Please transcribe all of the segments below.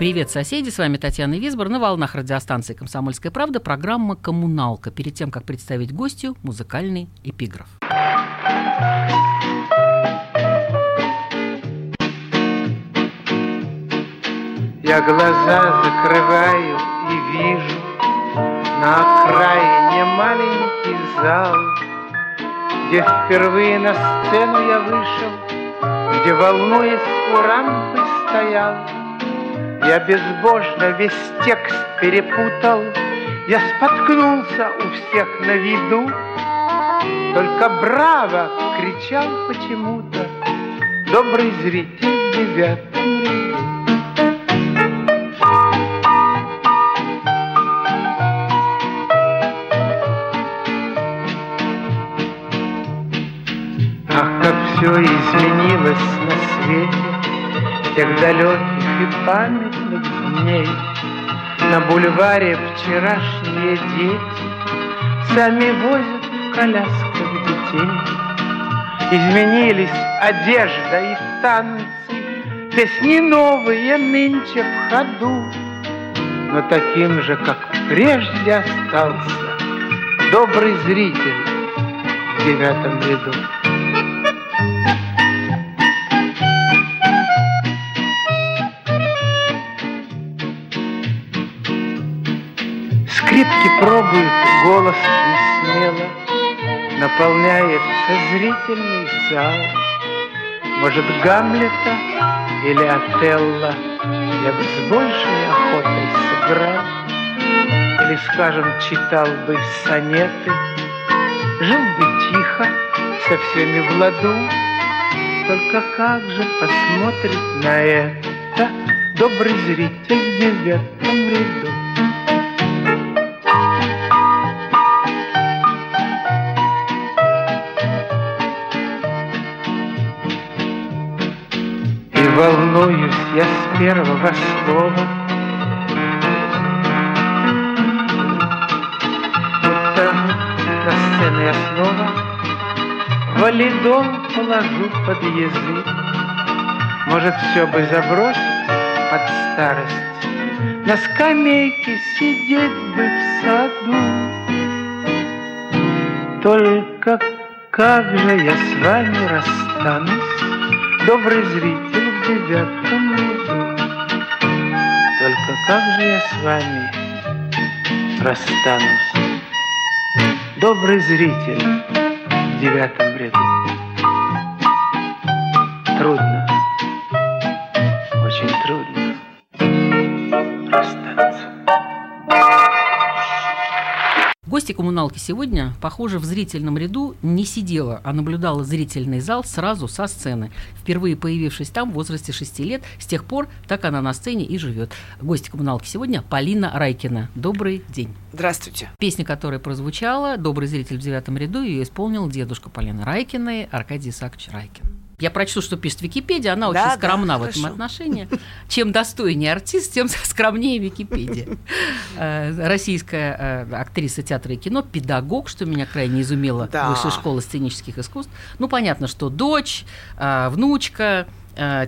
Привет, соседи! С вами Татьяна Висбор на волнах радиостанции «Комсомольская правда» программа «Коммуналка». Перед тем, как представить гостю, музыкальный эпиграф. Я глаза закрываю и вижу На окраине маленький зал Где впервые на сцену я вышел Где, волнуясь, у рампы стоял Я безбожно весь текст перепутал. Я споткнулся у всех на виду. Только браво кричал почему-то Добрый зритель ряду Ах, как все изменилось на свете Тех далеких и памятных дней. На бульваре вчерашние дети Сами возят в колясках детей. Изменились одежда и танцы Песни новые нынче в ходу. Но таким же, как прежде остался Добрый зритель в девятом ряду. Скрипки пробуют голос не смело, Наполняется зрительный зал. Может, Гамлета или Отелло Я бы с большей охотой сыграл, Или, скажем, читал бы сонеты, Жил бы тихо, со всеми в ладу, Только как же посмотрит на это Добрый зритель в девятом ряду? Волнуюсь я с первого слова, Будто на сцену я снова Валидол положу под язык. Может, все бы забросить под старость, На скамейке сидеть бы в саду. Только как же я с вами расстанусь, Добрый зритель в девятом ряду. Только как же я с вами расстанусь, Добрый зритель в девятом Гости коммуналки сегодня, похоже, в зрительном ряду не сидела, а наблюдала зрительный зал сразу со сцены. Впервые появившись там в возрасте 6 лет, с тех пор так она на сцене и живет. Гости коммуналки сегодня Полина Райкина. Добрый день. Здравствуйте. Песня, которая прозвучала, «Добрый зритель в девятом ряду», ее исполнил дедушка Полины Райкиной Аркадий Исаакович Райкин. Я прочту, что пишет Википедия, она Да, очень да, скромна в этом хорошо. отношении. Чем достойнее артист, тем скромнее Википедия. Э, Российская э, актриса театра и кино, педагог, что меня крайне изумило, Да. Высшей школы сценических искусств. Ну, понятно, что дочь, э, внучка,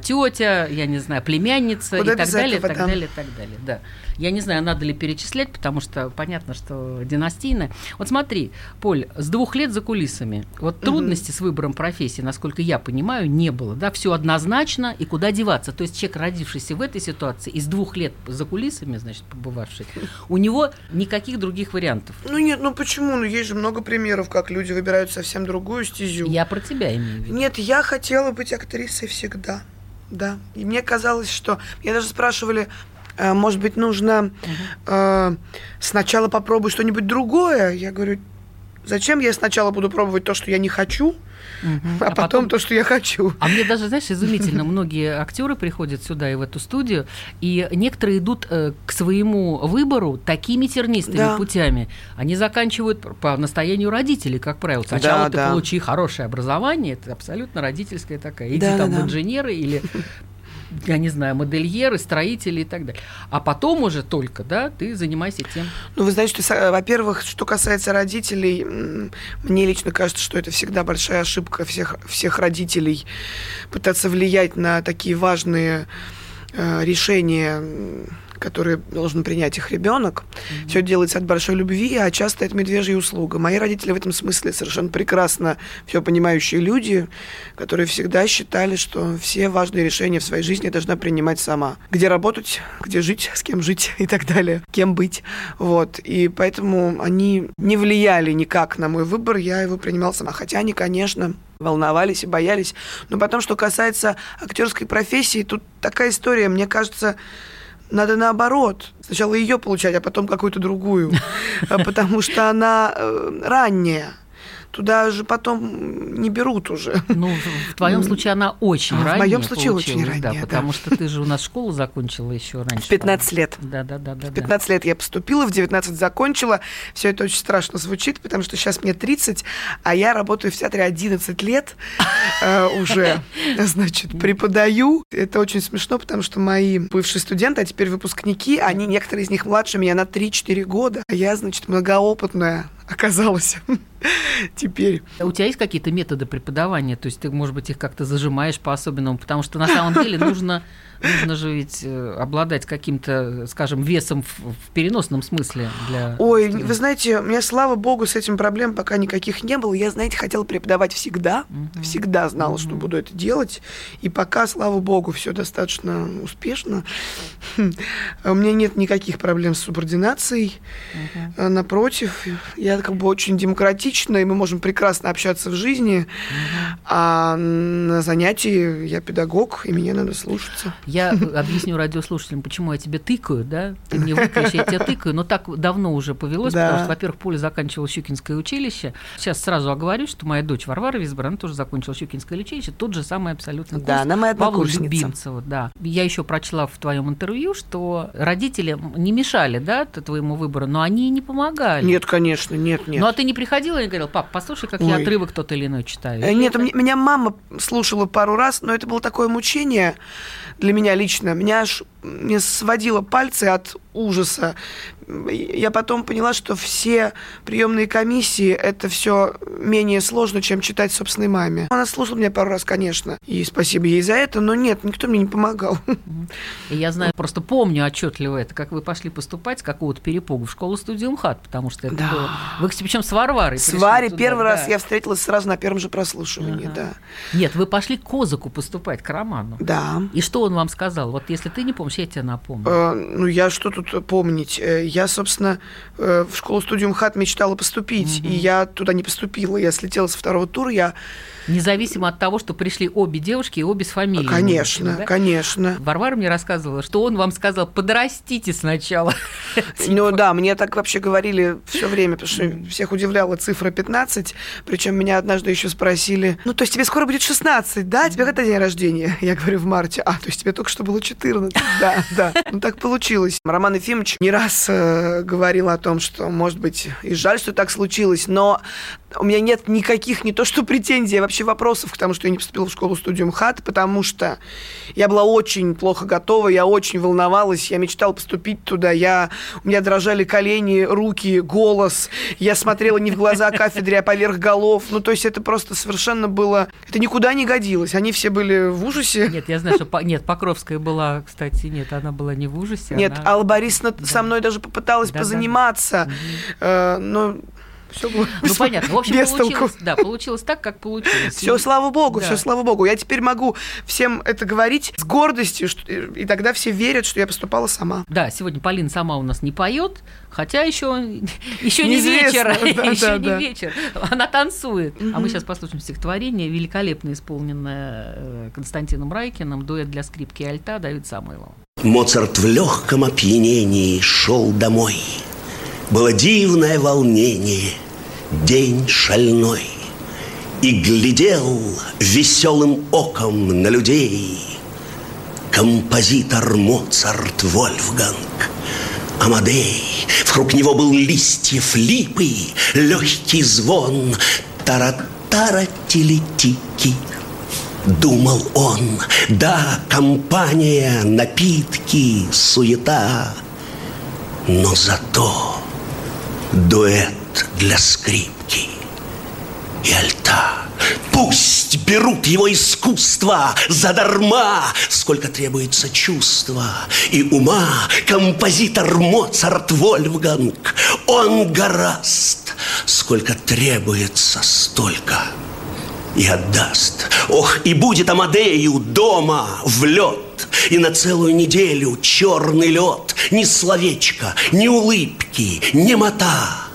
тетя, я не знаю, племянница Куда и так далее, этого, так да. далее, так далее. Да. Я не знаю, надо ли перечислять, потому что понятно, что династийная. Вот смотри, Поль, с двух лет за кулисами. Вот трудности с выбором профессии, насколько я понимаю, не было. Да, все однозначно и куда деваться. То есть человек, родившийся в этой ситуации, из двух лет за кулисами, значит, побывавший, у него никаких других вариантов. Ну нет, ну почему? Ну есть же много примеров, как люди выбирают совсем другую стезю. Я про тебя имею в виду. Нет, я хотела быть актрисой всегда. Да. И мне казалось, что... Меня даже спрашивали, может быть, нужно э, сначала попробовать что-нибудь другое. Я говорю, зачем я сначала буду пробовать то, что я не хочу, а, потом, то, что я хочу. А мне даже, знаешь, изумительно, многие актеры приходят сюда и в эту студию, и некоторые идут э, к своему выбору такими тернистыми Да. путями. Они заканчивают по настоянию родителей, как правило. Сначала Да, ты да. получи хорошее образование, это абсолютно родительская такая. Иди Да, там да, в инженеры или я не знаю, модельеры, строители и так далее. А потом уже только, да, ты занимайся тем. Ну, вы знаете, что, са- во-первых, что касается родителей, мне лично кажется, что это всегда большая ошибка всех, всех родителей пытаться влиять на такие важные э, решения, которые должен принять их ребенок. Все делается от большой любви, а часто это медвежья услуга. Мои родители в этом смысле совершенно прекрасно все понимающие люди, которые всегда считали, что все важные решения в своей жизни я должна принимать сама. Где работать, где жить, с кем жить и так далее, кем быть. Вот. И поэтому они не влияли никак на мой выбор, я его принимала сама. Хотя они, конечно, волновались и боялись. Но потом, что касается актерской профессии, тут такая история, мне кажется, надо наоборот. Сначала ее получать, а потом какую-то другую. Потому что она э, ранняя. Туда же потом не берут уже. Ну, в, в твоем Ну, случае она очень а в ранняя моем случае очень ранняя, да. потому что ты же у нас школу закончила еще раньше. В 15 лет. Да, да, да, да. В 15 лет я поступила, в 19 закончила. Все это очень страшно звучит, потому что сейчас мне 30, а я работаю в театре 11 лет э, уже. Значит, преподаю. Это очень смешно, потому что мои бывшие студенты, а теперь выпускники, они, некоторые из них младше меня на 3-4 года. А я, значит, многоопытная оказалась теперь. У тебя есть какие-то методы преподавания? То есть ты, может быть, их как-то зажимаешь по-особенному? Потому что на самом деле нужно, нужно же ведь э, обладать каким-то, скажем, весом в, в переносном смысле для... Ой, студентов. вы знаете, у меня, слава богу, с этим проблем пока никаких не было. Я, знаете, хотела преподавать всегда. Всегда знала, что буду это делать. И пока, слава богу, все достаточно успешно. У меня нет никаких проблем с субординацией. А, Напротив, я как бы очень демократична, и мы можем прекрасно общаться в жизни. А на занятии я педагог, и меня надо слушаться. Я объясню радиослушателям, почему я тебе тыкаю, да? Ты мне выключи, я тебя тыкаю, но так давно уже повелось, Да. потому что, во-первых, Поля заканчивала Щукинское училище. Сейчас сразу оговорюсь, что моя дочь Варвара Визбор, она тоже закончила Щукинское училище, тот же самый абсолютно Да, курс она моя Павла. Любимцева, да. Я еще прочла в твоем интервью, что родители не мешали, да, твоему выбору, но они не помогали. Нет, конечно, нет, нет. Ну а ты не приходила и говорил, пап, послушай, как я Ой. отрывок тот или иной читаю. Э, Нет, это- меня мама слушала пару раз, но это было такое мучение для меня лично. Меня аж мне сводило пальцы от ужаса. Я потом поняла, что все приемные комиссии это все менее сложно, чем читать собственной маме. Она слушала меня пару раз, конечно, и спасибо ей за это, но нет, никто мне не помогал. Я знаю, просто помню отчетливо это, как вы пошли поступать с какого-то перепугу в школу-студию МХАТ, потому что это Да. было... Вы, причем с Варварой С Варей первый раз да. я встретилась сразу на первом же прослушивании, Ага. да. Нет, вы пошли к Козаку поступать, к Роману. Да. И что он вам сказал? Вот если ты не помнишь, я тебе напомню. Э, Ну, я что тут помнить? Э, Я, собственно, э, в школу-студию МХАТ мечтала поступить, и я туда не поступила. Я слетела со второго тура, я... Независимо от того, что пришли обе девушки и обе с фамилией. Конечно, в общем, да? конечно. Варвара мне рассказывала, что он вам сказал, подрастите сначала. Ну да, мне так вообще говорили все время, потому что всех удивляла цифра 15. Причем меня однажды еще спросили, ну, то есть тебе скоро будет 16, да? Тебе когда день рождения? Я говорю, в марте. А, то есть тебе только что было 14. Да, да. Ну, так получилось. Роман Ефимович не раз э, говорил о том, что, может быть, и жаль, что так случилось, но у меня нет никаких, не то что претензий, а вообще вопросов к тому, что я не поступила в школу-студию МХАТ, потому что я была очень плохо готова, я очень волновалась, я мечтала поступить туда, я, у меня дрожали колени, руки, голос, я смотрела не в глаза кафедре, а поверх голов, ну, то есть это просто совершенно было, это никуда не годилось, они все были в ужасе. Нет, я знаю, что... По- Нет, Покровская была, кстати, нет, она была не в ужасе. Нет, она- Алла Борисовна со мной даже попыталась Да-да-да. позаниматься, э, но все было Ну, понятно. В общем, без толку. получилось, да, получилось так, как получилось. Все, слава богу, Да. все, слава богу. Я теперь могу всем это говорить с гордостью, что- и тогда все верят, что я поступала сама. Да, сегодня Полина сама у нас не поет, хотя еще, еще не вечер, да, еще да, не да. вечер. Она танцует. А мы сейчас послушаем стихотворение, великолепно исполненное э, Константином Райкиным, дуэт для скрипки и альта Давид Самойлов. Моцарт в легком опьянении шел домой. Было дивное волнение, день шальной. и глядел веселым оком на людей. Композитор Моцарт Вольфганг Амадей. Вокруг него был листьев липы, легкий звон, тара-тара телетики. Думал он, да, компания, напитки, суета, но зато дуэт для скрипки и альта. Пусть берут его искусство задарма, сколько требуется чувства и ума. Композитор Моцарт Вольфганг, он гораст, сколько требуется, столько и отдаст. Ох, и будет Амадею дома в лед, и на целую неделю черный лед, ни словечка, ни улыбки, ни мота.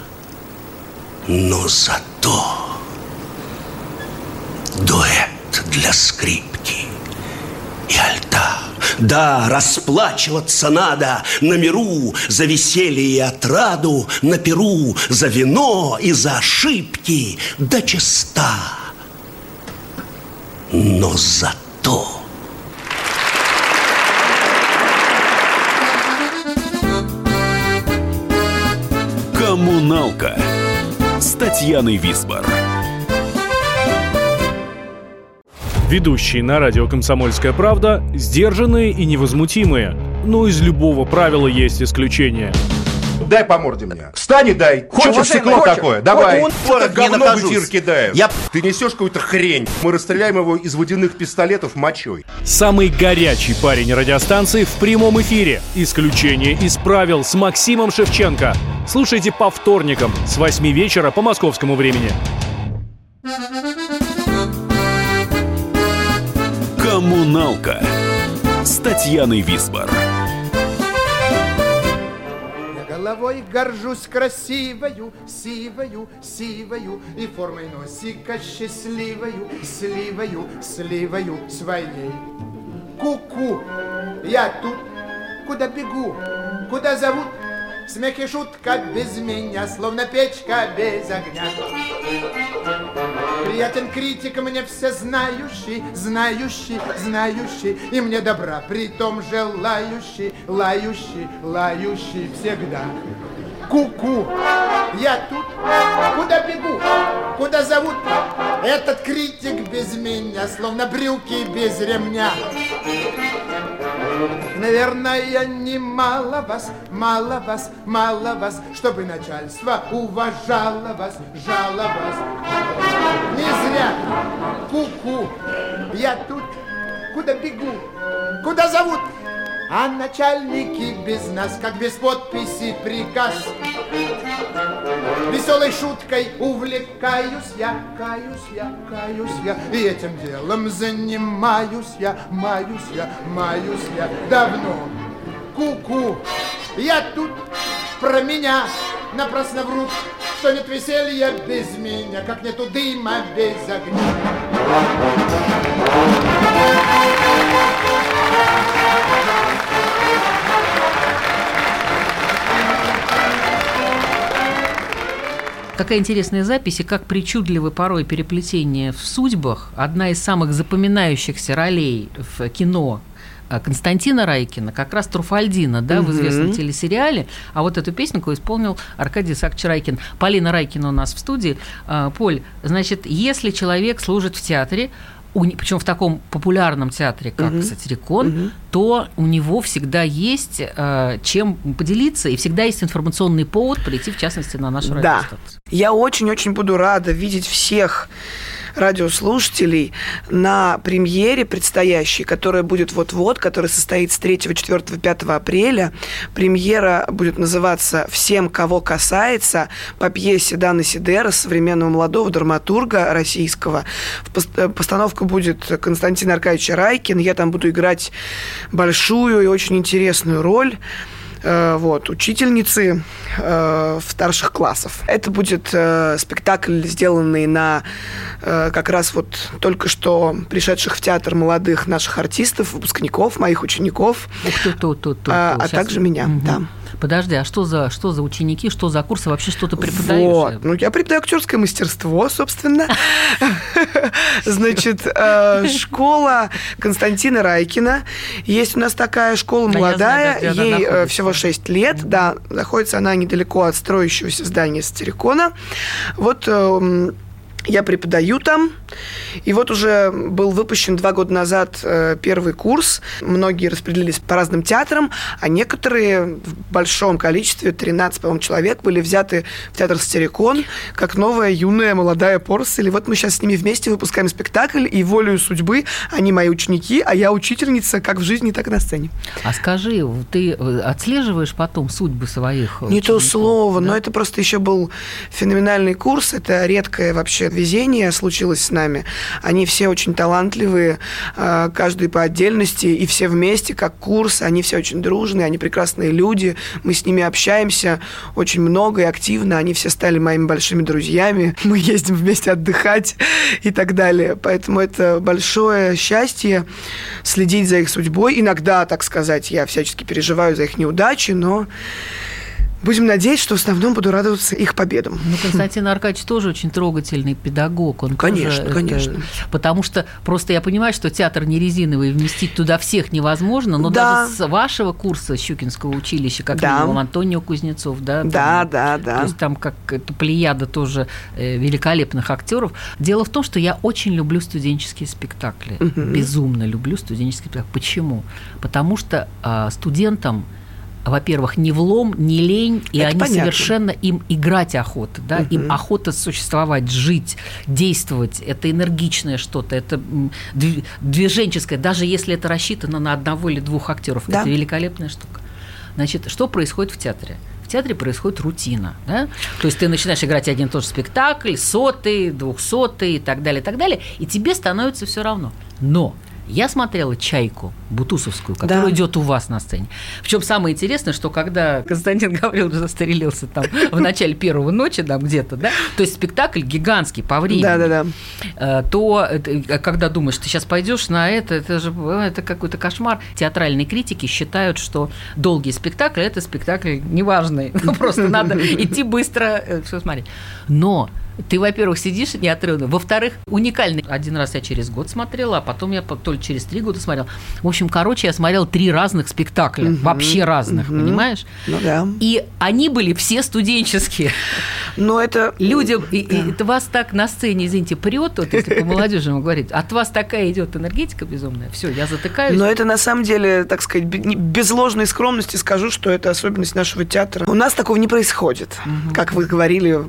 Но зато дуэт для скрипки и альта. Да, расплачиваться надо на миру за веселье и отраду, на перу за вино и за ошибки до чиста. Но зато... Коммуналка Татьяной Висбор. Ведущие на радио «Комсомольская правда» сдержанные и невозмутимые. Но из любого правила есть исключение. Дай по морде мне. Встань и дай. Хочешь уважаемый, стекло хочешь? такое? Давай. Так не говно в эфир кидаешь. Я- Ты несешь какую-то хрень. Мы расстреляем его из водяных пистолетов мочой. Самый горячий парень радиостанции в прямом эфире. Исключение из правил с Максимом Шевченко. Слушайте по вторникам с 8 вечера по московскому времени. Коммуналка с Татьяной Висбор. Головой горжусь красивою, сивою, сивою И формой носика счастливою, сливою, сливою своей. Ку-ку, я тут, куда бегу, куда зовут, Смех и шутка без меня, словно печка без огня. Приятен критик мне все знающий, знающий, знающий, И мне добра при том желающий, лающий, лающий всегда. Ку-ку, я тут, куда бегу, куда зовут Этот критик без меня, словно брюки без ремня. Наверное, немало вас, мало вас, мало вас, чтобы начальство уважало вас, жало вас. Не зря, ку-ку, я тут, куда бегу, куда зовут, а начальники без нас, как без подписи приказ. Веселой шуткой увлекаюсь я, каюсь я, каюсь я, и этим делом занимаюсь я, маюсь я, маюсь я давно. Ку-ку, я тут про меня напрасно врут, что нет веселья без меня, как нету дыма без огня. Какая интересная запись и как причудливы порой переплетения в судьбах. Одна из самых запоминающихся ролей в кино а, Константина Райкина, как раз Труфальдина, да, в известном телесериале. А вот эту песенку исполнил Аркадий Исаакович Райкин. Полина Райкина у нас в студии. А, Поль, значит, если человек служит в театре, причем в таком популярном театре, как Сатирикон, то у него всегда есть э, чем поделиться, и всегда есть информационный повод прийти, в частности, на нашу Да. радиостанцию. Я очень-очень буду рада видеть всех радиослушателей на премьере предстоящей, которая будет вот-вот, которая состоится 3, 4, 5 апреля. Премьера будет называться «Всем, кого касается» по пьесе Даны Сидера, современного молодого драматурга российского. Э, Постановка будет Константин Аркадьевич Райкин. Я там буду играть большую и очень интересную роль вот, учительницы э, старших классов. Это будет э, спектакль, сделанный на э, как раз вот только что пришедших в театр молодых наших артистов, выпускников, моих учеников, Ух а, а также меня, Мгм. да. Подожди, а что за, что за ученики, что за курсы, вообще что ты преподаешь? Вот. Ну, я преподаю актерское мастерство, собственно. Значит, э, школа Константина Райкина. Есть у нас такая школа молодая, ей э, всего 6 лет, да, находится она недалеко от строящегося здания Стерикона. Вот эм, я преподаю там, и вот уже был выпущен два года назад э, первый курс. Многие распределились по разным театрам, а некоторые в большом количестве, 13, по-моему, человек, были взяты в театр Стерикон как новая юная молодая порсель. И вот мы сейчас с ними вместе выпускаем спектакль, и волею судьбы они мои ученики, а я учительница как в жизни, так и на сцене. А скажи, ты э, отслеживаешь потом судьбы своих Не то учеников, слово, да? но это просто еще был феноменальный курс. Это редкое вообще везение случилось с нами. Они все очень талантливые, э, каждый по отдельности, и все вместе, как курс. Они все очень дружные, они прекрасные люди. Мы с ними общаемся очень много и активно. Они все стали моими большими друзьями. Мы ездим вместе отдыхать и так далее. Поэтому это большое счастье следить за их судьбой. Иногда, так сказать, я всячески переживаю за их неудачи, но Будем надеяться, что в основном буду радоваться их победам. Ну, Константин Аркадьевич тоже очень трогательный педагог. Он Конечно, тоже это- конечно. потому что просто я понимаю, что театр не резиновый, вместить туда всех невозможно, но Да. даже с вашего курса Щукинского училища, как Да. минимум Антонио Кузнецов, да? Да, там, да, То да. есть там как это плеяда тоже э, великолепных актеров. Дело в том, что я очень люблю студенческие спектакли. Безумно люблю студенческие спектакли. Почему? Потому что а, студентам во-первых, не влом, не лень, и Это они понятно. совершенно им играть охота, да, им охота существовать, жить, действовать. Это энергичное что-то, это движенческое, даже если это рассчитано на одного или двух актеров, Да. это великолепная штука. Значит, что происходит в театре? В театре происходит рутина. Да? То есть ты начинаешь играть один и тот же спектакль, сотый, двухсотый и так далее, и так далее, и тебе становится все равно. Но я смотрела «Чайку» бутусовскую, которая Да. идет у вас на сцене. Причем самое интересное, что когда Константин Гаврилович застрелился там в начале первого ночи, там где-то, да, то есть спектакль гигантский по времени. Да-да-да. Э, то это, э, когда думаешь, ты сейчас пойдешь на это, это же э, это какой-то кошмар. Театральные критики считают, что долгий спектакль это спектакль неважный. Ну, просто надо идти быстро, все смотреть. Но ты, во-первых, сидишь неотрывно, во-вторых, уникальный. Один раз я через год смотрела, а потом я по- то ли через три года смотрела. В общем, короче, я смотрела три разных спектакля, вообще разных, понимаешь? Ну да. И они были все студенческие. Но это... Людям, и, и это вас так на сцене, извините, прет, вот если по молодежи говорить, от вас такая идет энергетика безумная. Все, я затыкаюсь. Но это на самом деле, так сказать, без ложной скромности скажу, что это особенность нашего театра. У нас такого не происходит. Как вы говорили,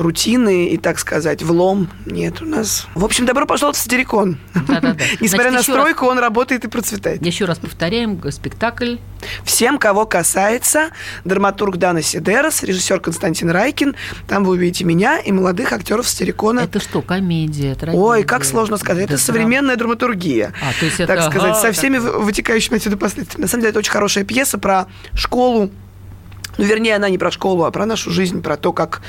рутины и, так сказать, влом. Нет, у нас... В общем, добро пожаловать в Стерикон. Да-да-да. Несмотря на раз- стройку, он работает и процветает. Еще раз повторяем, г- спектакль. Всем, кого касается, драматург Дана Сидерос, режиссер Константин Райкин. Там вы увидите меня и молодых актеров Стерикона. Это что, комедия, трагедия? Ой, как сложно сказать. Это современная драматургия. А, то есть так сказать, ага, со всеми так. вытекающими отсюда последствиями. На самом деле, это очень хорошая пьеса про школу. Ну, вернее, она не про школу, а про нашу жизнь, про то, как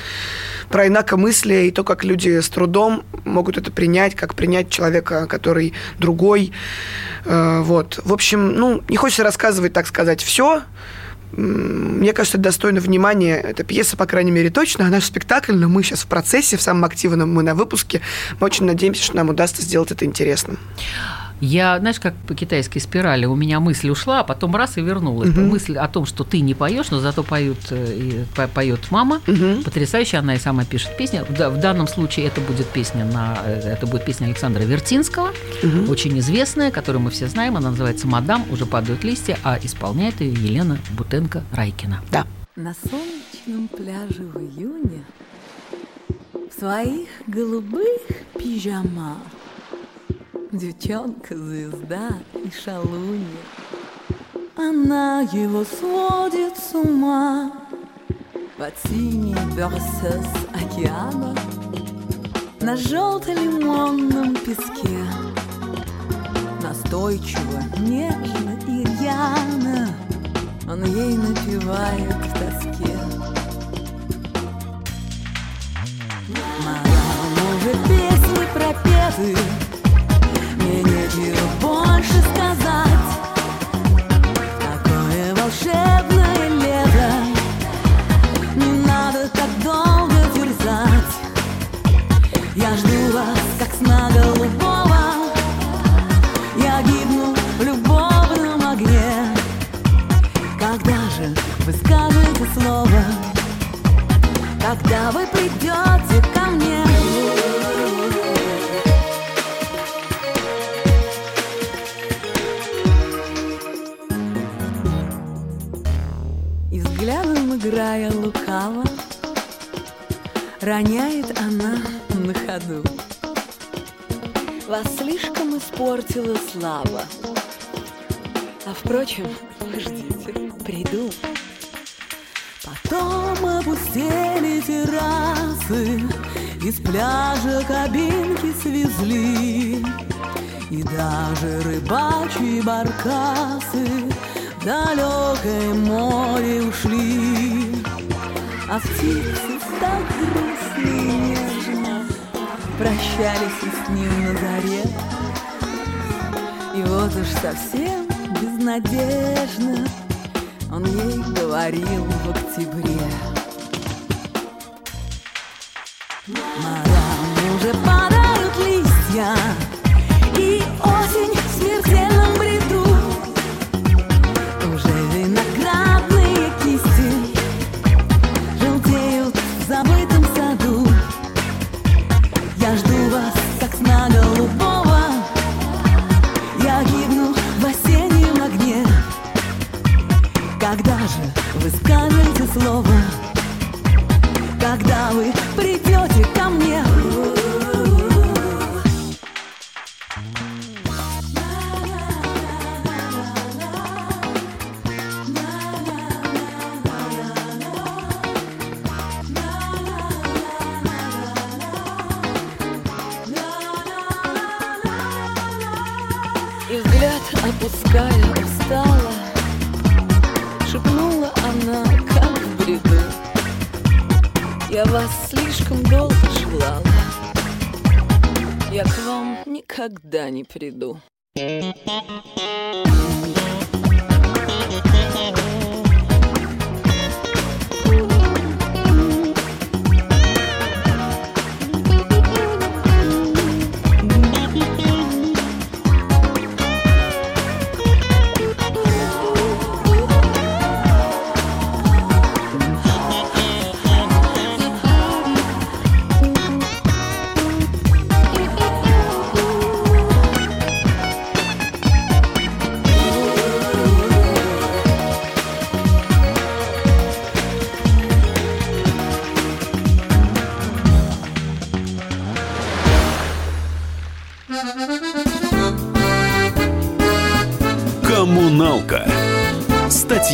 про инакомыслие и то, как люди с трудом могут это принять, как принять человека, который другой. Э, вот. В общем, ну, не хочется рассказывать, так сказать, все. Мне кажется, это достойно внимания. Эта пьеса, по крайней мере, точно. А наш спектакль, но мы сейчас в процессе, в самом активном, мы на выпуске. Мы очень надеемся, что нам удастся сделать это интересным. Я, знаешь, как по китайской спирали, у меня мысль ушла, а потом раз и вернулась. Мысль о том, что ты не поешь, но зато поют, э, и по- поет мама. Потрясающая, она и сама пишет песни. В, да- в данном случае это будет песня на, э, это будет песня Александра Вертинского, очень известная, которую мы все знаем. Она называется «Мадам», уже падают листья, а исполняет ее Елена Бутенко-Райкина. Да. На солнечном пляже в июне В своих голубых пижамах Девчонка-звезда и шалунья. Она его сводит с ума Под синей берсес океана На желто-лимонном песке. Настойчиво, нежно и рьяно Он ей напевает в тоске. Мадам, уже песни пропеты Мне нечего роняет она на ходу. Вас слишком испортила слава. А впрочем, ждите, приду. Потом опустили террасы, Из пляжа кабинки свезли, И даже рыбачьи баркасы В далекое море ушли. А птицы так грустно и нежно. Прощались с ним на заре. И вот уж совсем безнадежно Он ей говорил в октябре. Морям уже падают листья опуская устала Шепнула она, как в бреду Я вас слишком долго желала Я к вам никогда не приду. Коммуналка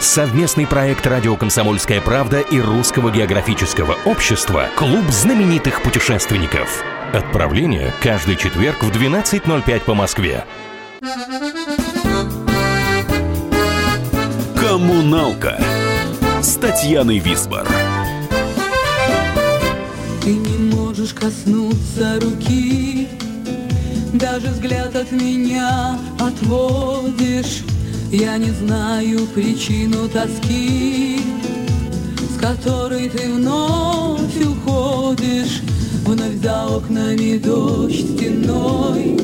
Совместный проект «Радио Комсомольская правда» и Русского географического общества «Клуб знаменитых путешественников». Отправление каждый четверг в 12.05 по Москве. Коммуналка с Татьяной Висбор. Ты не можешь коснуться руки, даже взгляд от меня отводишь. Я не знаю причину тоски, с которой ты вновь уходишь. Вновь за окнами дождь стеной,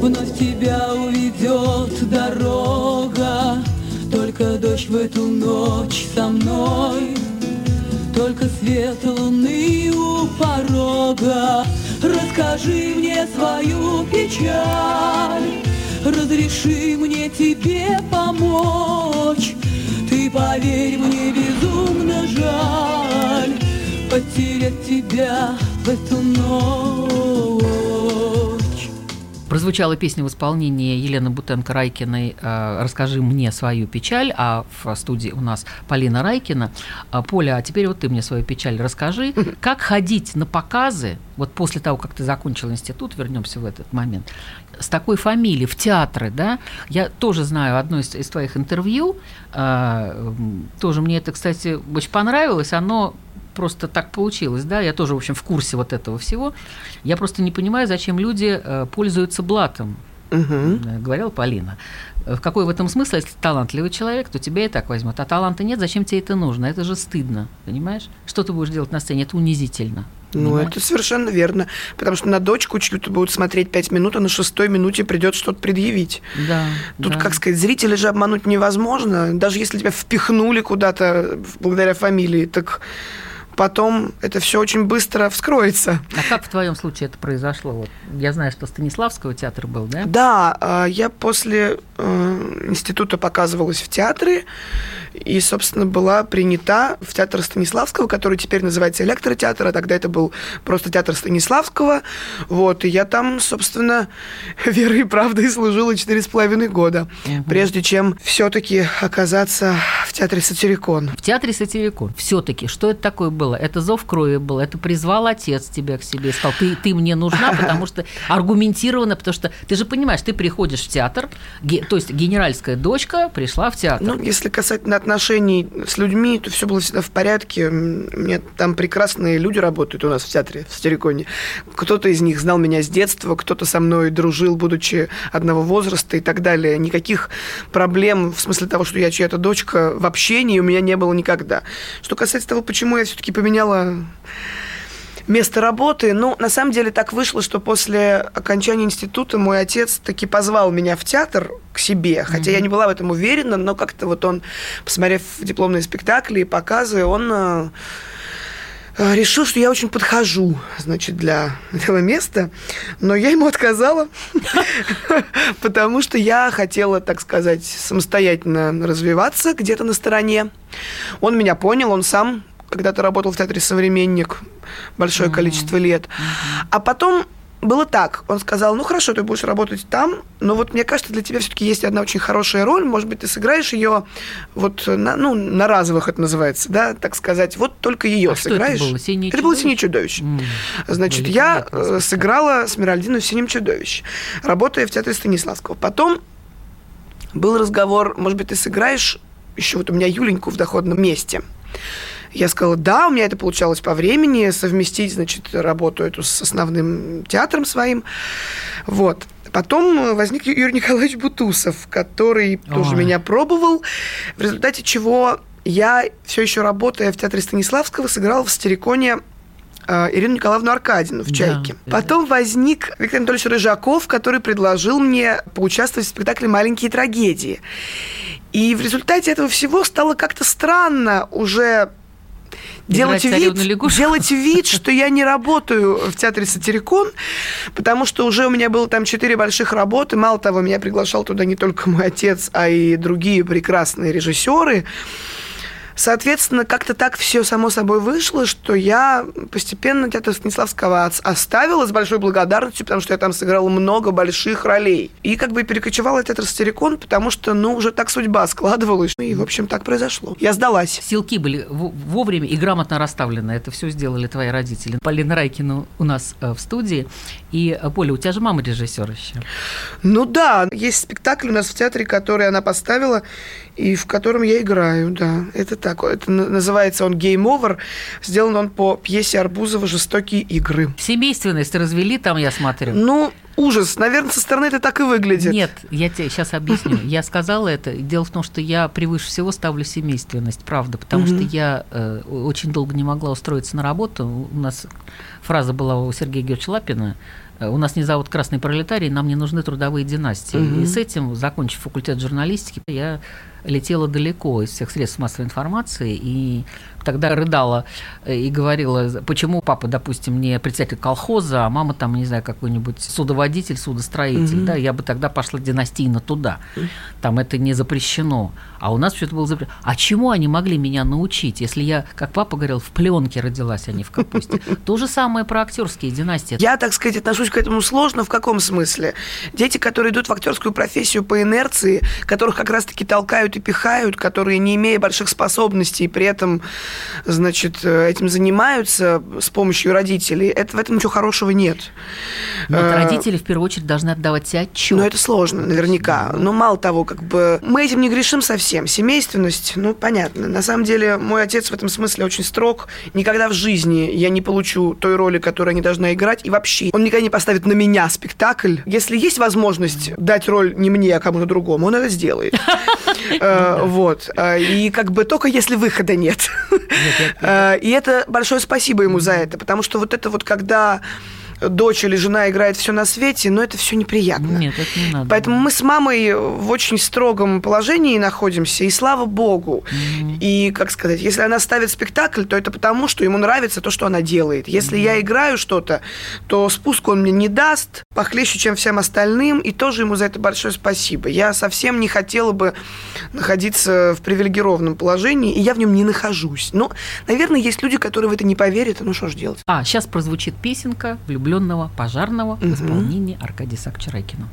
вновь тебя уведет дорога. Только дождь в эту ночь со мной, только свет луны у порога. Расскажи мне свою печаль, разреши мне тебе помочь. Ты поверь мне, безумно жаль потерять тебя в эту ночь. Прозвучала песня в исполнении Елены Бутенко-Райкиной э, «Расскажи мне свою печаль», а в студии у нас Полина Райкина. А, Поля, а теперь вот ты мне свою печаль расскажи. Как ходить на показы, вот после того, как ты закончил институт, вернемся в этот момент, с такой фамилией в театры, да? Я тоже знаю одно из, из твоих интервью, э, тоже мне это, кстати, очень понравилось, оно просто так получилось, да, я тоже, в общем, в курсе вот этого всего. Я просто не понимаю, зачем люди э, пользуются блатом. Угу. Говорила Полина. В какой в этом смысл, если ты талантливый человек, то тебя и так возьмут. А таланта нет, зачем тебе это нужно? Это же стыдно, понимаешь? Что ты будешь делать на сцене? Это унизительно. Ну, понимаешь? это совершенно верно. Потому что на дочку чью-то будут смотреть пять минут, а на шестой минуте придет что-то предъявить. Да. Тут, да. как сказать, зрителя же обмануть невозможно. Даже если тебя впихнули куда-то благодаря фамилии, так потом это все очень быстро вскроется. А как в твоем случае это произошло? Вот я знаю, что Станиславского театр был, да? Да, я после э, института показывалась в театре и, собственно, была принята в театр Станиславского, который теперь называется электротеатр, а тогда это был просто театр Станиславского. Вот, и я там, собственно, верой и правдой служила четыре с половиной года, угу. прежде чем все-таки оказаться в театре Сатирикон. В театре Сатирикон. Все-таки, что это такое было? Это зов крови был, это призвал отец тебя к себе, сказал, ты, ты мне нужна, потому что аргументированно, потому что ты же понимаешь, ты приходишь в театр, то есть генеральская дочка пришла в театр. Ну, если касательно отношений с людьми, то все было всегда в порядке. У меня там прекрасные люди работают у нас в театре, в Стериконе. Кто-то из них знал меня с детства, кто-то со мной дружил, будучи одного возраста и так далее. Никаких проблем в смысле того, что я чья-то дочка в общении у меня не было никогда. Что касается того, почему я все-таки поменяла место работы. Ну, на самом деле так вышло, что после окончания института мой отец таки позвал меня в театр к себе, хотя mm-hmm. я не была в этом уверена, но как-то вот он, посмотрев дипломные спектакли и показы, он э, э, решил, что я очень подхожу, значит, для этого места, но я ему отказала, потому что я хотела, так сказать, самостоятельно развиваться где-то на стороне. Он меня понял, он сам когда-то работал в театре «Современник» большое mm-hmm. количество лет. Mm-hmm. А потом было так. Он сказал, ну хорошо, ты будешь работать там, но вот мне кажется, для тебя все-таки есть одна очень хорошая роль, может быть, ты сыграешь ее вот на, ну, на разовых это называется, да, так сказать, вот только ее а сыграешь. Что это было? Синее это было «Синее чудовище». Mm. Значит, я э, сыграла Смиральдину в «Синем чудовище», работая в театре Станиславского. Потом был разговор, может быть, ты сыграешь еще вот у меня Юленьку в доходном месте. Я сказала, да, у меня это получалось по времени, совместить, значит, работу эту с основным театром своим. Вот. Потом возник Юрий Николаевич Бутусов, который Ой. тоже меня пробовал, в результате чего я, все еще работая в театре Станиславского, сыграла в «Стериконе» э, Ирину Николаевну Аркадину в «Чайке». Да, Потом да. возник Виктор Анатольевич Рыжаков, который предложил мне поучаствовать в спектакле «Маленькие трагедии». И в результате этого всего стало как-то странно уже делать вид, делать вид, что я не работаю в театре Сатирикон, потому что уже у меня было там четыре больших работы. Мало того, меня приглашал туда не только мой отец, а и другие прекрасные режиссеры. Соответственно, как-то так все само собой вышло, что я постепенно театр Станиславского оставила с большой благодарностью, потому что я там сыграла много больших ролей. И как бы перекочевала в театр Стерикон, потому что, ну, уже так судьба складывалась. И, в общем, так произошло. Я сдалась. Силки были вовремя и грамотно расставлены. Это все сделали твои родители. Полина Райкина у нас э, в студии. И, э, Поля, у тебя же мама режиссер еще. Ну да, есть спектакль у нас в театре, который она поставила, и в котором я играю, да. Это так. Это называется он «Game Over». Сделан он по пьесе Арбузова «Жестокие игры». Семейственность развели там, я смотрю. Ну, ужас. Наверное, со стороны это так и выглядит. Нет, я тебе сейчас объясню. Я сказала это. Дело в том, что я превыше всего ставлю семейственность, правда, потому что я э, очень долго не могла устроиться на работу. У нас фраза была у Сергея Георгиевича Лапина Э, у нас не зовут красный пролетарий, нам не нужны трудовые династии. Угу. И с этим, закончив факультет журналистики, я летела далеко из всех средств массовой информации и тогда рыдала э, и говорила, почему папа, допустим, не председатель колхоза, а мама там, не знаю, какой-нибудь судоводитель, судостроитель, mm-hmm. да, я бы тогда пошла династийно туда. Там это не запрещено. А у нас все это было запрещено. А чему они могли меня научить, если я, как папа говорил, в пленке родилась, а не в капусте? То же самое про актерские династии. Я, так сказать, отношусь к этому сложно. В каком смысле? Дети, которые идут в актерскую профессию по инерции, которых как раз-таки толкают и пихают, которые, не имея больших способностей, при этом значит, этим занимаются с помощью родителей, это, в этом ничего хорошего нет. Нет, э, родители в первую очередь должны отдавать себе отчет. Но это сложно, наверняка. Но мало того, как бы мы этим не грешим совсем. Семейственность, ну, понятно. На самом деле, мой отец в этом смысле очень строг. Никогда в жизни я не получу той роли, которую я не должна играть. И вообще, он никогда не поставит на меня спектакль. Если есть возможность дать роль не мне, а кому-то другому, он это сделает. Э, Вот. Э, И как бы только если выхода нет. Э, И это большое спасибо ему за это, потому что вот это вот когда дочь или жена играет все на свете, но это все неприятно. Нет, это не надо. Поэтому мы с мамой в очень строгом положении находимся, и слава богу. И, как сказать, если она ставит спектакль, то это потому, что ему нравится то, что она делает. Если я играю что-то, то спуск он мне не даст, похлеще, чем всем остальным, и тоже ему за это большое спасибо. Я совсем не хотела бы находиться в привилегированном положении, и я в нем не нахожусь. Но, наверное, есть люди, которые в это не поверят, ну что ж делать. А, сейчас прозвучит песенка влюбленного пожарного в исполнении Аркадия Сакчарайкина.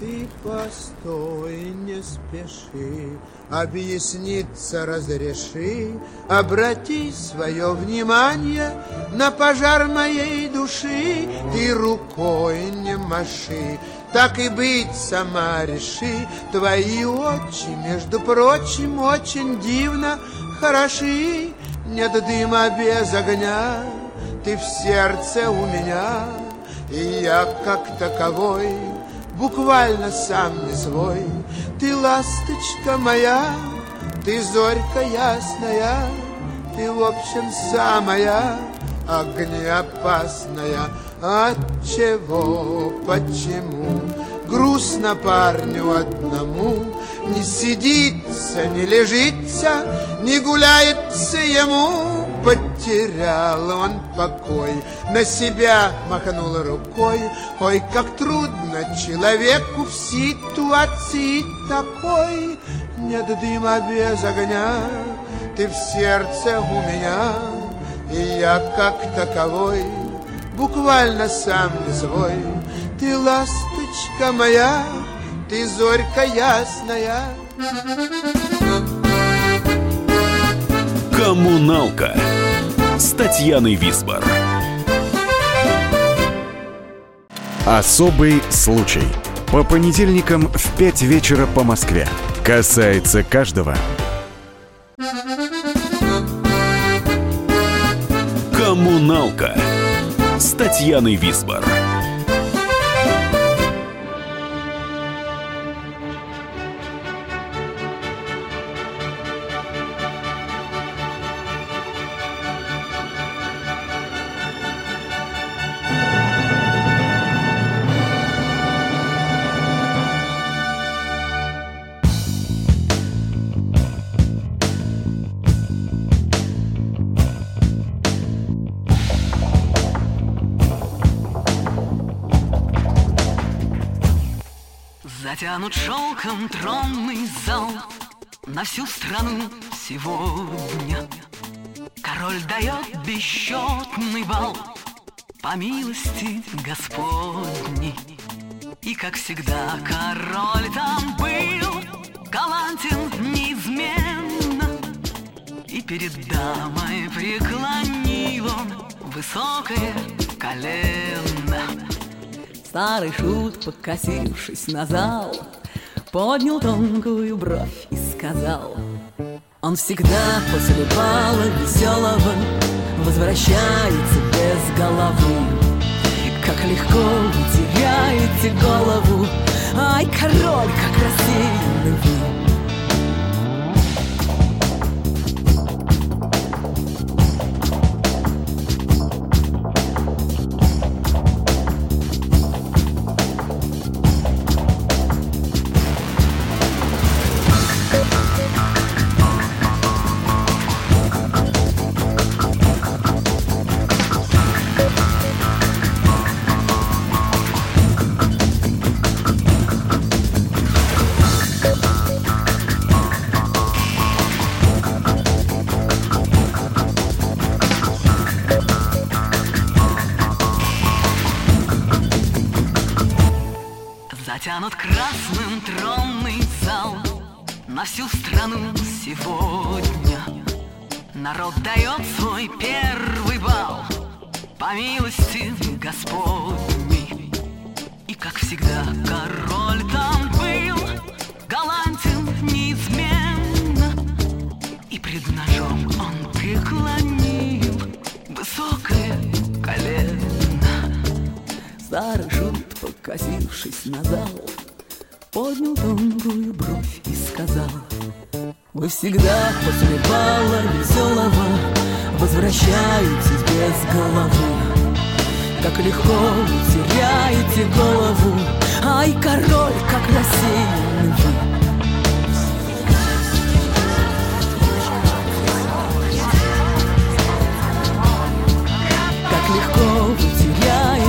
Ты постой, не спеши, объясниться разреши, обрати свое внимание на пожар моей души, ты рукой не маши, так и быть сама реши, твои очи, между прочим, очень дивно хороши, нет дыма без огня, ты в сердце у меня, и я как таковой буквально сам не свой. Ты ласточка моя, ты зорька ясная, ты в общем самая огнеопасная. От чего, почему грустно парню одному? Не сидится, не лежится, не гуляется ему. Потерял он покой, на себя махнул рукой. Ой, как трудно человеку в ситуации такой. Нет дыма без огня, ты в сердце у меня, и я как таковой буквально сам не свой. Ты ласточка моя, ты зорька ясная. Коммуналка с Татьяной Висбор. Особый случай. По понедельникам в 5 вечера по Москве. Касается каждого. Коммуналка с Татьяной Висбор. Затянут шелком тронный зал На всю страну сегодня. Король дает бесчетный бал По милости Господней. И, как всегда, король там был Галантен неизменно. И перед дамой преклонил он Высокое колено Старый шут, покосившись на зал, Поднял тонкую бровь и сказал, Он всегда после бала веселого Возвращается без головы. Как легко вы теряете голову, Ай, король, как рассеянный вы. Красным тронный зал На всю страну сегодня Народ дает свой первый бал по милости Господней. И, как всегда, король там был галантен неизменно, И пред ножом он преклонил высокое колено. Старый жут, покосившись на зал, Поднял тонкую бровь и сказал Вы всегда после бала веселого Возвращаетесь без головы. Как легко вы теряете голову Ай, король, как рассеянный вы легко вы теряете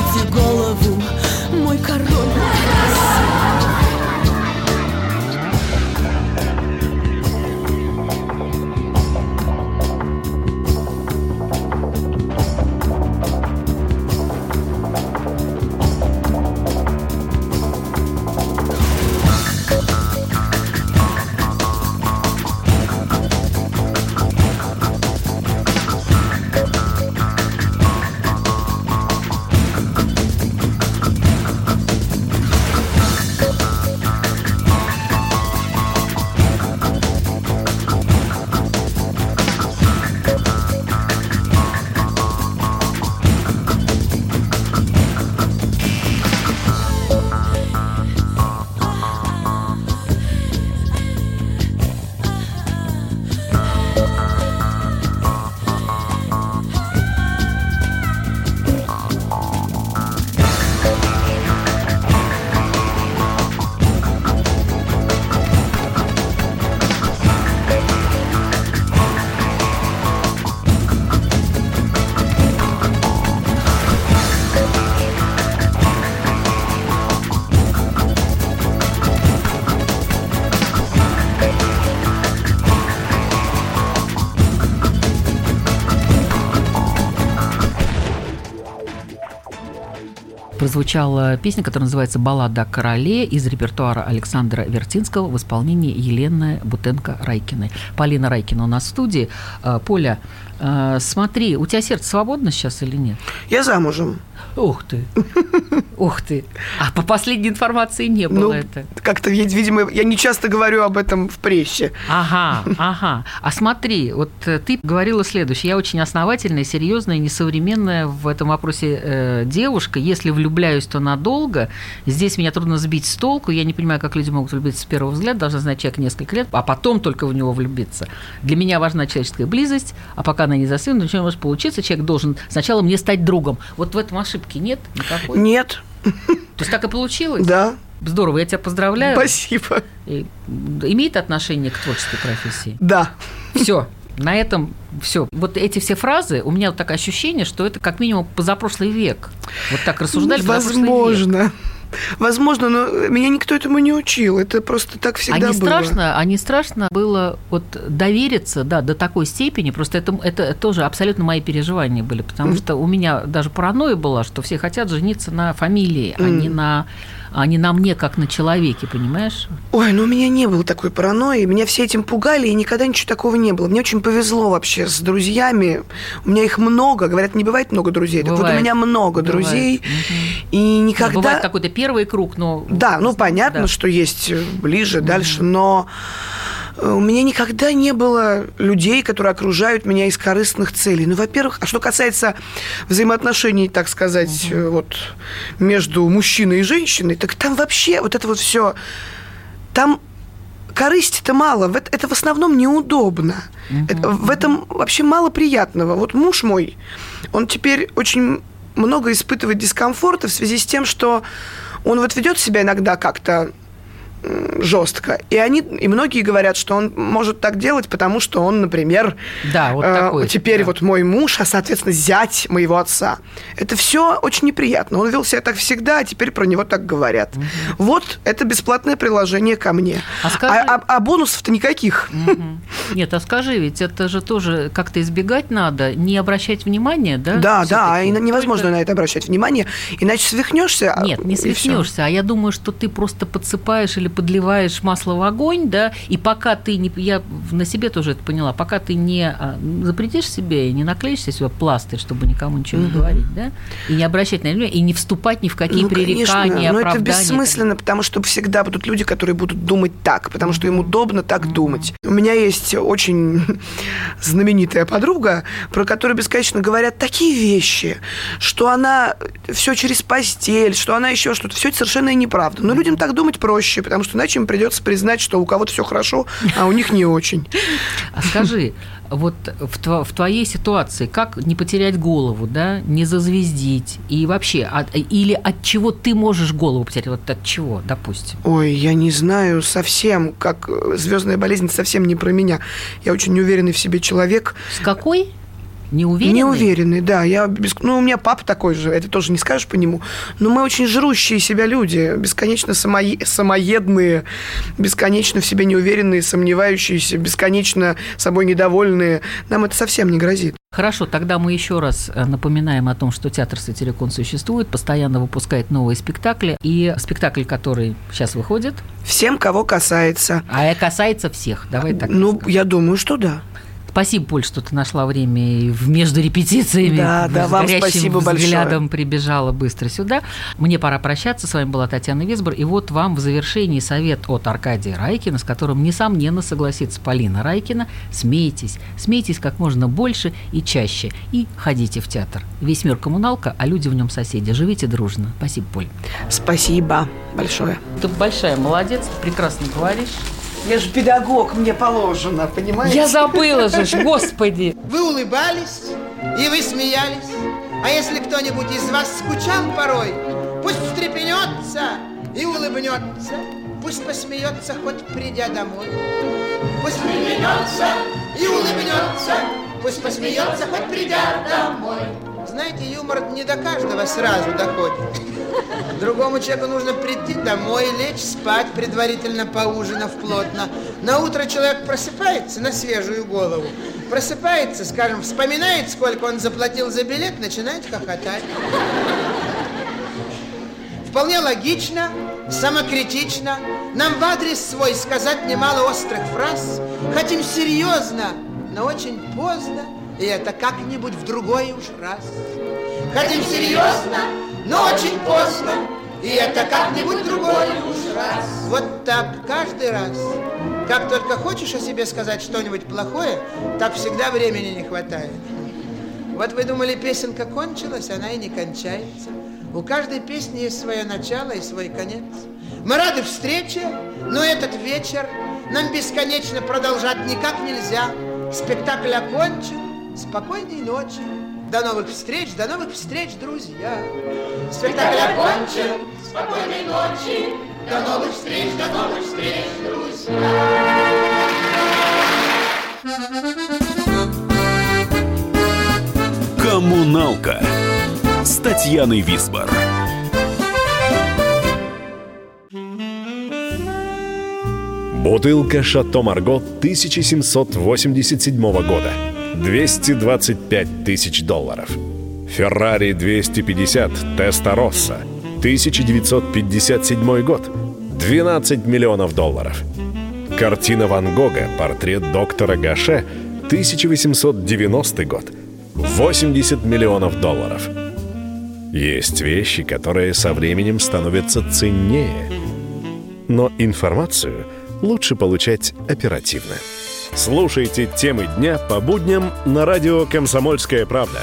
прозвучала песня, которая называется «Баллада о короле» из репертуара Александра Вертинского в исполнении Елены Бутенко-Райкиной. Полина Райкина у нас в студии. Э, Поля, э, смотри, у тебя сердце свободно сейчас или нет? Я замужем. Ух ты, ух ты. А по последней информации не было Ну, это. Как-то, видимо, я не часто говорю об этом в прессе. Ага, ага. А смотри, вот э, ты говорила следующее. Я очень основательная, серьезная, несовременная в этом вопросе э, девушка. Если влюбляюсь, то надолго. Здесь меня трудно сбить с толку. Я не понимаю, как люди могут влюбиться с первого взгляда. Должна знать человек несколько лет, а потом только в него влюбиться. Для меня важна человеческая близость, а пока она не застынет, ничего не может получиться. Человек должен сначала мне стать другом. Вот в этом ошибки нет никакой? Нет. То есть так и получилось? Да. Здорово, я тебя поздравляю. Спасибо. И имеет отношение к творческой профессии? Да. Все. На этом все. Вот эти все фразы, у меня вот такое ощущение, что это как минимум позапрошлый век. Вот так рассуждали позапрошлый век. Возможно. Но меня никто этому не учил. Это просто так всегда а не было. страшно, а не страшно было вот довериться, да, до такой степени. Просто это, это тоже абсолютно мои переживания были, потому что у меня даже паранойя была, что все хотят жениться на фамилии, а не на а не на мне, как на человеке, понимаешь? Ой, ну у меня не было такой паранойи. Меня все этим пугали, и никогда ничего такого не было. Мне очень повезло вообще с друзьями. У меня их много. Говорят, не бывает много друзей. Так вот у Бывает. меня много Бывает. друзей. И Ну, никогда... Бывает какой-то первый круг, но... Да, ну понятно, Да. что есть ближе, дальше, но э, у меня никогда не было людей, которые окружают меня из корыстных целей. Ну, во-первых, а что касается взаимоотношений, так сказать, э, вот между мужчиной и женщиной, так там вообще вот это вот все, там корысти-то мало, это, в основном неудобно. Это- в этом вообще мало приятного. Вот муж мой, он теперь очень много испытывает дискомфорта в связи с тем, что он вот ведет себя иногда как-то жестко. И они, и многие говорят, что он может так делать, потому что он, например, Да, вот э, такой. теперь да. вот мой муж, а соответственно зять моего отца. Это все очень неприятно. Он вел себя так всегда, а теперь про него так говорят. Вот это бесплатное приложение ко мне. А скажи- а, а- а бонусов-то никаких. Нет, а скажи, ведь это же тоже как-то избегать надо, не обращать внимания, да? Да, да, и всё-таки? невозможно на это обращать внимание, иначе свихнешься. а, Нет, не свихнешься, а я думаю, что ты просто подсыпаешь или подливаешь масло в огонь, да, и пока ты не, я на себе тоже это поняла, пока ты не а, запретишь себе и не наклеишься себе пластырь, чтобы никому ничего не говорить, да, и не обращать на внимания, и не вступать ни в какие Ну, конечно, пререкания, но это бессмысленно, потому что всегда будут люди, которые будут думать так, потому что им удобно так думать. У меня есть очень знаменитая подруга, про которую бесконечно говорят такие вещи, что она все через постель, что она еще что-то. Все это совершенно неправда. Но людям так думать проще, потому что иначе им придется признать, что у кого-то все хорошо, а у них не очень. А скажи, вот в, тво- в твоей ситуации, как не потерять голову, да, не зазвездить, и вообще, от- или от чего ты можешь голову потерять, вот от чего, допустим? Ой, я не знаю совсем, как звездная болезнь совсем не про меня. Я очень неуверенный в себе человек. С какой? Неуверенный? Неуверенный, да. Я без- Ну, у меня папа такой же, это тоже не скажешь по нему. Но мы очень жрущие себя люди, бесконечно самое- самоедные, бесконечно в себе неуверенные, сомневающиеся, бесконечно собой недовольные. Нам это совсем не грозит. Хорошо, тогда мы еще раз э, напоминаем о том, что театр Сатирикон существует, постоянно выпускает новые спектакли, и спектакль, который сейчас выходит... Всем, кого касается. А э, касается всех, давай так. Ну, я думаю, что да. Спасибо, Поль, что ты нашла время и между репетициями. Да, да, с вам спасибо взглядом прибежала быстро сюда. Мне пора прощаться. С вами была Татьяна Висбор. И вот вам в завершении совет от Аркадия Райкина, с которым, несомненно, согласится Полина Райкина. Смейтесь. Смейтесь как можно больше и чаще. И ходите в театр. Весь мир коммуналка, а люди в нем соседи. Живите дружно. Спасибо, Поль. Спасибо большое. Ты большая молодец, прекрасно говоришь. Я же педагог, мне положено, понимаете? Я забыла же, ж, господи. Вы улыбались, и вы смеялись. А если кто-нибудь из вас скучал порой, пусть встрепенется и улыбнется, пусть посмеется, хоть придя домой. Пусть встрепенется и улыбнется, пусть посмеется, хоть придя домой. Знаете, юмор не до каждого сразу доходит. Другому человеку нужно прийти домой, лечь спать, предварительно поужинав плотно. На утро человек просыпается на свежую голову. Просыпается, скажем, вспоминает, сколько он заплатил за билет, начинает хохотать. Вполне логично, самокритично. Нам в адрес свой сказать немало острых фраз. Хотим серьезно, но очень поздно. И это как-нибудь в другой уж раз. Хотим серьезно, но очень поздно. И это как-нибудь другой уж раз. Вот так каждый раз. Как только хочешь о себе сказать что-нибудь плохое, так всегда времени не хватает. Вот вы думали, песенка кончилась, она и не кончается. У каждой песни есть свое начало и свой конец. Мы рады встрече, но этот вечер нам бесконечно продолжать никак нельзя. Спектакль окончен. Спокойной ночи. До новых встреч, до новых встреч, друзья. Спектакль окончен. Спокойной ночи. До новых встреч, до новых встреч, Коммуналка с Татьяной Висбор. Бутылка «Шато Марго» 1787 года. 225 тысяч долларов. «Феррари 250 Теста Росса» 1957 год. 12 миллионов долларов. Картина Ван Гога «Портрет доктора Гаше» 1890 год. 80 миллионов долларов. Есть вещи, которые со временем становятся ценнее. Но информацию лучше получать оперативно. Слушайте темы дня по будням на радио «Комсомольская правда».